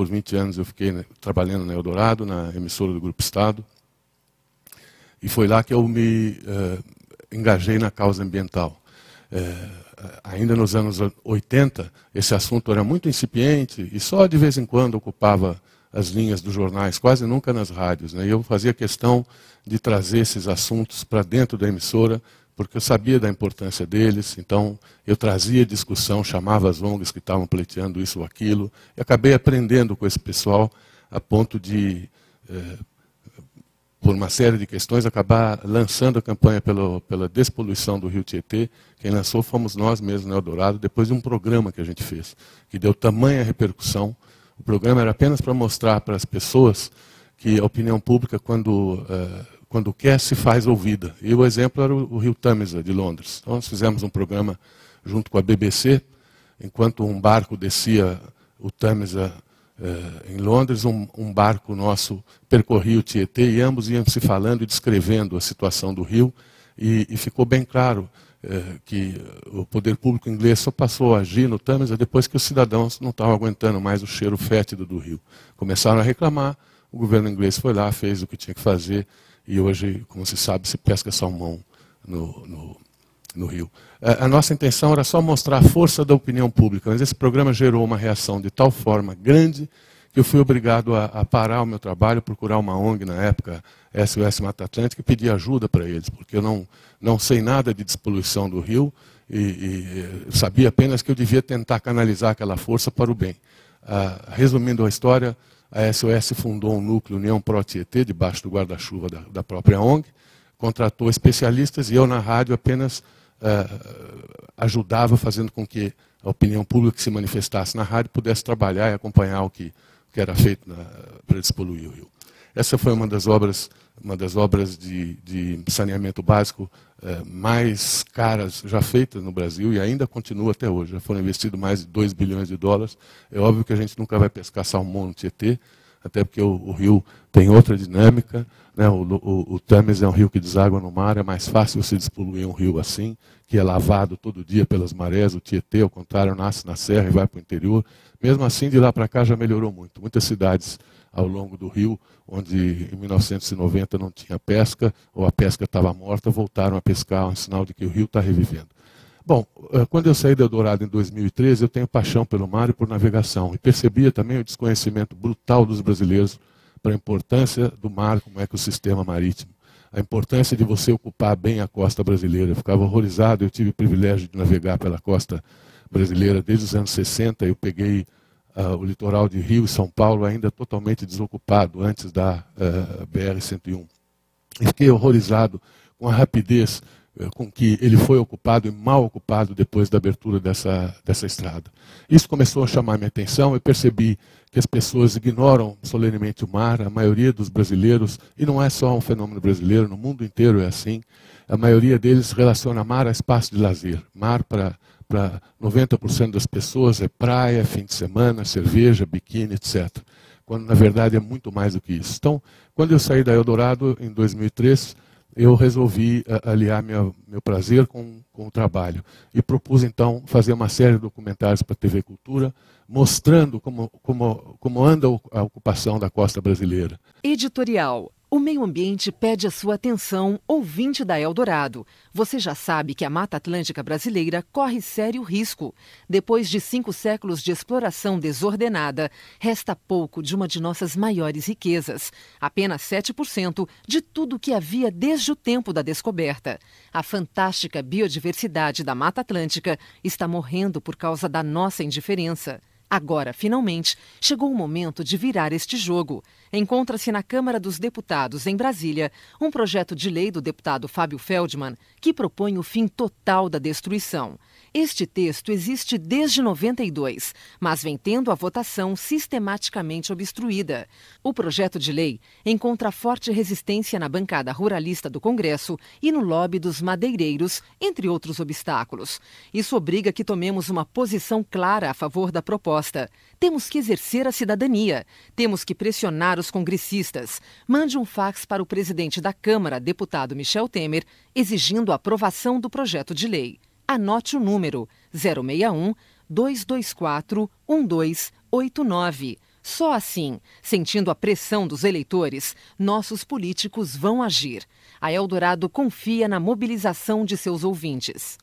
por 20 anos eu fiquei né, trabalhando na Eldorado, na emissora do Grupo Estado. E foi lá que eu me uh, engajei na causa ambiental. Uh, ainda nos anos 80, esse assunto era muito incipiente e só de vez em quando ocupava as linhas dos jornais, quase nunca nas rádios. Né? E eu fazia questão de trazer esses assuntos para dentro da emissora, porque eu sabia da importância deles, então eu trazia discussão, chamava as ONGs que estavam pleiteando isso ou aquilo, e acabei aprendendo com esse pessoal a ponto de eh, por uma série de questões, acabar lançando a campanha pelo, pela despoluição do rio Tietê. Quem lançou fomos nós mesmos no Eldorado, depois de um programa que a gente fez, que deu tamanha repercussão. O programa era apenas para mostrar para as pessoas que a opinião pública, quando, uh, quando quer, se faz ouvida. E o exemplo era o, rio Tamisa, de Londres. Então, nós fizemos um programa junto com a BBC, enquanto um barco descia o Tamisa eh, em Londres, um, um, barco nosso percorria o Tietê e ambos iam se falando e descrevendo a situação do rio. E, e ficou bem claro eh, que o poder público inglês só passou a agir no Tâmisa depois que os cidadãos não estavam aguentando mais o cheiro fétido do rio. Começaram a reclamar, o governo inglês foi lá, fez o que tinha que fazer e hoje, como se sabe, se pesca salmão no, no no Rio. A nossa intenção era só mostrar a força da opinião pública, mas esse programa gerou uma reação de tal forma grande que eu fui obrigado a, a parar o meu trabalho, procurar uma ONG na época, SOS Mata Atlântica, e pedir ajuda para eles, porque eu não, não sei nada de despoluição do rio e, e sabia apenas que eu devia tentar canalizar aquela força para o bem. Ah, resumindo a história, a SOS fundou um núcleo União Pro Tietê, debaixo do guarda-chuva da, da própria ONG, contratou especialistas e eu na rádio apenas uh, ajudava fazendo com que a opinião pública que se manifestasse na rádio pudesse trabalhar e acompanhar o que, o que era feito para despoluir o rio. Essa foi uma das obras, uma das obras de, de saneamento básico uh, mais caras já feitas no Brasil e ainda continua até hoje. Já foram investidos mais de 2 bilhões de dólares. É óbvio que a gente nunca vai pescar salmão no Tietê, até porque o, o rio tem outra dinâmica. Né? O, o, o Tâmesis é um rio que deságua no mar, é mais fácil você despoluir um rio assim, que é lavado todo dia pelas marés. O Tietê, ao contrário, nasce na serra e vai para o interior. Mesmo assim, de lá para cá já melhorou muito. Muitas cidades ao longo do rio, onde em 1990 não tinha pesca, ou a pesca estava morta, voltaram a pescar, um sinal de que o rio está revivendo. Bom, eh, quando eu saí do Eldorado em 2013, eu tenho paixão pelo mar e por navegação. E percebia também o desconhecimento brutal dos brasileiros para a importância do mar como ecossistema marítimo. A importância de você ocupar bem a costa brasileira. Eu ficava horrorizado, eu tive o privilégio de navegar pela costa brasileira desde os anos 60. Eu peguei uh, o litoral de Rio e São Paulo ainda totalmente desocupado, antes da uh, eh, BR-101. E fiquei horrorizado com a rapidez eh, com que ele foi ocupado e mal ocupado depois da abertura dessa, dessa estrada. Isso começou a chamar minha atenção, eu percebi que as pessoas ignoram solenemente o mar, a maioria dos brasileiros, e não é só um fenômeno brasileiro, no mundo inteiro é assim, a maioria deles relaciona mar a espaço de lazer. Mar para para 90% das pessoas é praia, fim de semana, cerveja, biquíni, etc. Quando na verdade é muito mais do que isso. Então, quando eu saí da Eldorado em 2003, eu resolvi eh, aliar minha, meu prazer com, com o trabalho. E propus, então, fazer uma série de documentários para a TV Cultura, mostrando como, como, como anda a ocupação da costa brasileira. Editorial o meio ambiente pede a sua atenção, ouvinte da Eldorado. Você já sabe que a Mata Atlântica brasileira corre sério risco. Depois de cinco séculos de exploração desordenada, resta pouco de uma de nossas maiores riquezas. Apenas 7% de tudo que havia desde o tempo da descoberta. A fantástica biodiversidade da Mata Atlântica está morrendo por causa da nossa indiferença. Agora, finalmente, chegou o momento de virar este jogo. Encontra-se na Câmara dos Deputados, em Brasília, um projeto de lei do deputado Fábio Feldman que propõe o fim total da destruição. Este texto existe desde 92, mas vem tendo a votação sistematicamente obstruída. O projeto de lei encontra forte resistência na bancada ruralista do Congresso e no lobby dos madeireiros, entre outros obstáculos. Isso obriga que tomemos uma posição clara a favor da proposta. Temos que exercer a cidadania. Temos que pressionar os congressistas. Mande um fax para o presidente da Câmara, deputado Michel Temer, exigindo a aprovação do projeto de lei. Anote o número 061 224 1289. Só assim, sentindo a pressão dos eleitores, nossos políticos vão agir. A Eldorado confia na mobilização de seus ouvintes.